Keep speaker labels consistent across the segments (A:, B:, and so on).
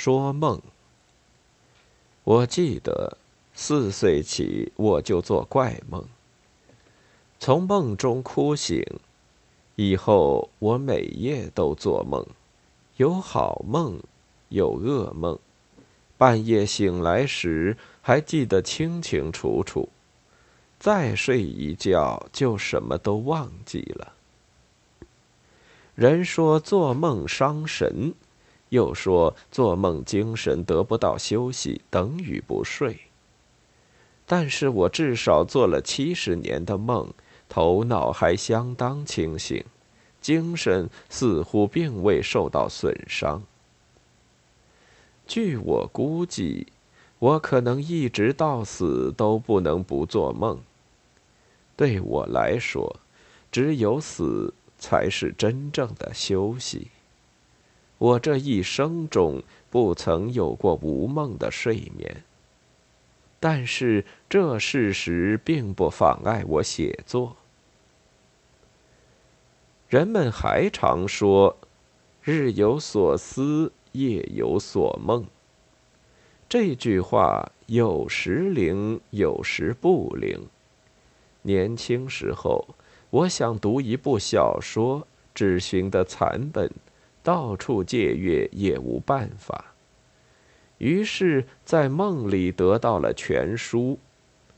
A: 说梦。我记得四岁起我就做怪梦，从梦中哭醒，以后我每夜都做梦，有好梦，有噩梦，半夜醒来时还记得清清楚楚，再睡一觉就什么都忘记了。人说做梦伤神。又说做梦精神得不到休息，等于不睡。但是我至少做了七十年的梦，头脑还相当清醒，精神似乎并未受到损伤。据我估计，我可能一直到死都不能不做梦。对我来说，只有死才是真正的休息。我这一生中不曾有过无梦的睡眠，但是这事实并不妨碍我写作。人们还常说“日有所思，夜有所梦”，这句话有时灵，有时不灵。年轻时候，我想读一部小说，只寻得残本。到处借阅也无办法，于是，在梦里得到了全书，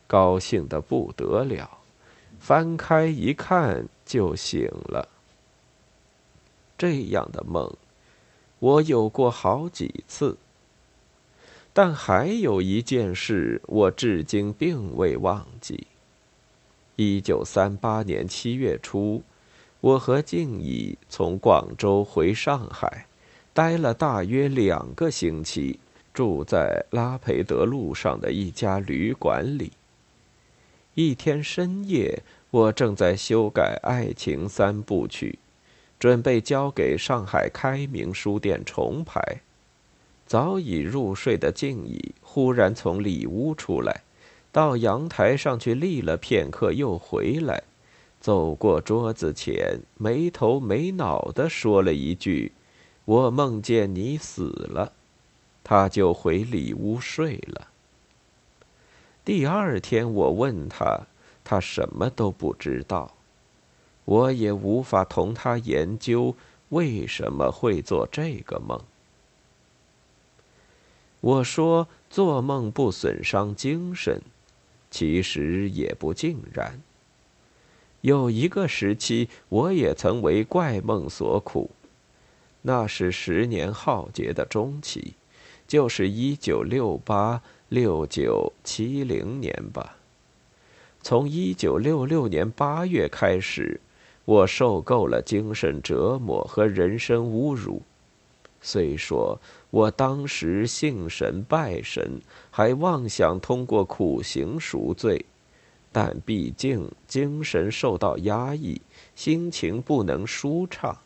A: 高兴的不得了。翻开一看，就醒了。这样的梦，我有过好几次。但还有一件事，我至今并未忘记。一九三八年七月初。我和静怡从广州回上海，待了大约两个星期，住在拉培德路上的一家旅馆里。一天深夜，我正在修改《爱情三部曲》，准备交给上海开明书店重排。早已入睡的静怡忽然从里屋出来，到阳台上去立了片刻，又回来。走过桌子前，没头没脑的说了一句：“我梦见你死了。”他就回里屋睡了。第二天我问他，他什么都不知道，我也无法同他研究为什么会做这个梦。我说做梦不损伤精神，其实也不尽然。有一个时期，我也曾为怪梦所苦，那是十年浩劫的中期，就是一九六八、六九、七零年吧。从一九六六年八月开始，我受够了精神折磨和人身侮辱。虽说我当时信神拜神，还妄想通过苦行赎罪。但毕竟精神受到压抑，心情不能舒畅。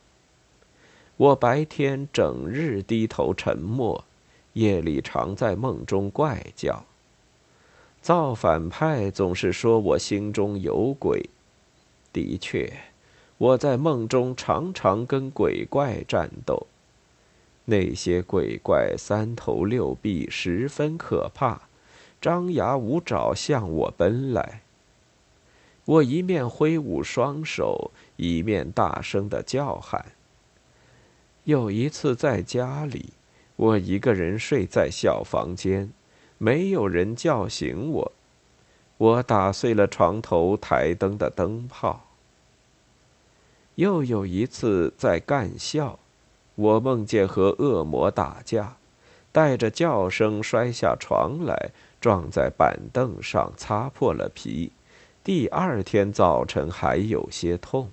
A: 我白天整日低头沉默，夜里常在梦中怪叫。造反派总是说我心中有鬼。的确，我在梦中常常跟鬼怪战斗。那些鬼怪三头六臂，十分可怕，张牙舞爪向我奔来。我一面挥舞双手，一面大声的叫喊。有一次在家里，我一个人睡在小房间，没有人叫醒我。我打碎了床头台灯的灯泡。又有一次在干校，我梦见和恶魔打架，带着叫声摔下床来，撞在板凳上，擦破了皮。第二天早晨还有些痛。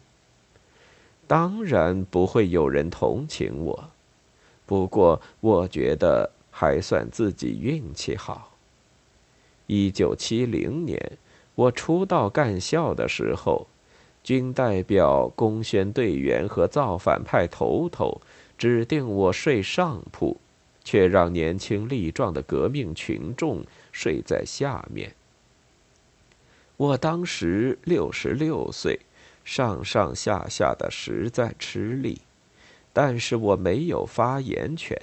A: 当然不会有人同情我，不过我觉得还算自己运气好。一九七零年，我初到干校的时候，军代表、公宣队员和造反派头头指定我睡上铺，却让年轻力壮的革命群众睡在下面。我当时六十六岁，上上下下的实在吃力，但是我没有发言权。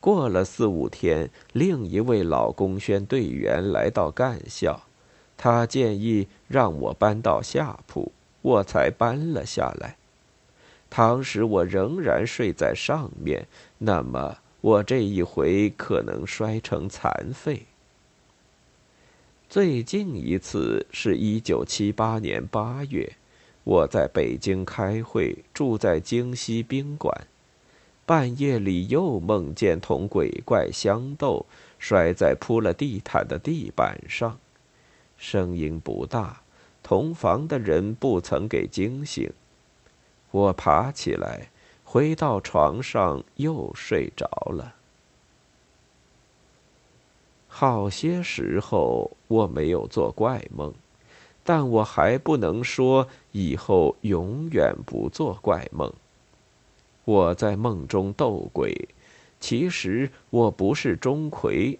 A: 过了四五天，另一位老公宣队员来到干校，他建议让我搬到下铺，我才搬了下来。当时我仍然睡在上面，那么我这一回可能摔成残废。最近一次是一九七八年八月，我在北京开会，住在京西宾馆。半夜里又梦见同鬼怪相斗，摔在铺了地毯的地板上，声音不大，同房的人不曾给惊醒。我爬起来，回到床上又睡着了。好些时候我没有做怪梦，但我还不能说以后永远不做怪梦。我在梦中斗鬼，其实我不是钟馗，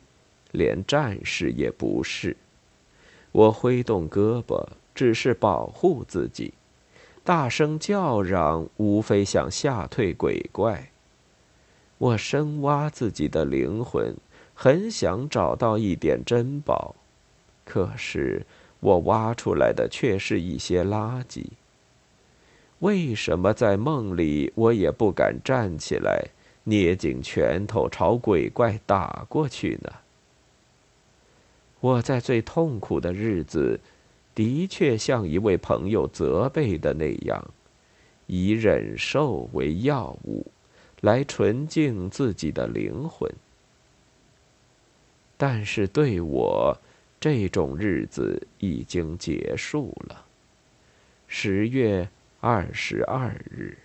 A: 连战士也不是。我挥动胳膊，只是保护自己；大声叫嚷，无非想吓退鬼怪。我深挖自己的灵魂，很想找到一点珍宝，可是我挖出来的却是一些垃圾。为什么在梦里我也不敢站起来，捏紧拳头朝鬼怪打过去呢？我在最痛苦的日子，的确像一位朋友责备的那样，以忍受为药物，来纯净自己的灵魂。但是对我，这种日子已经结束了。十月。二十二日。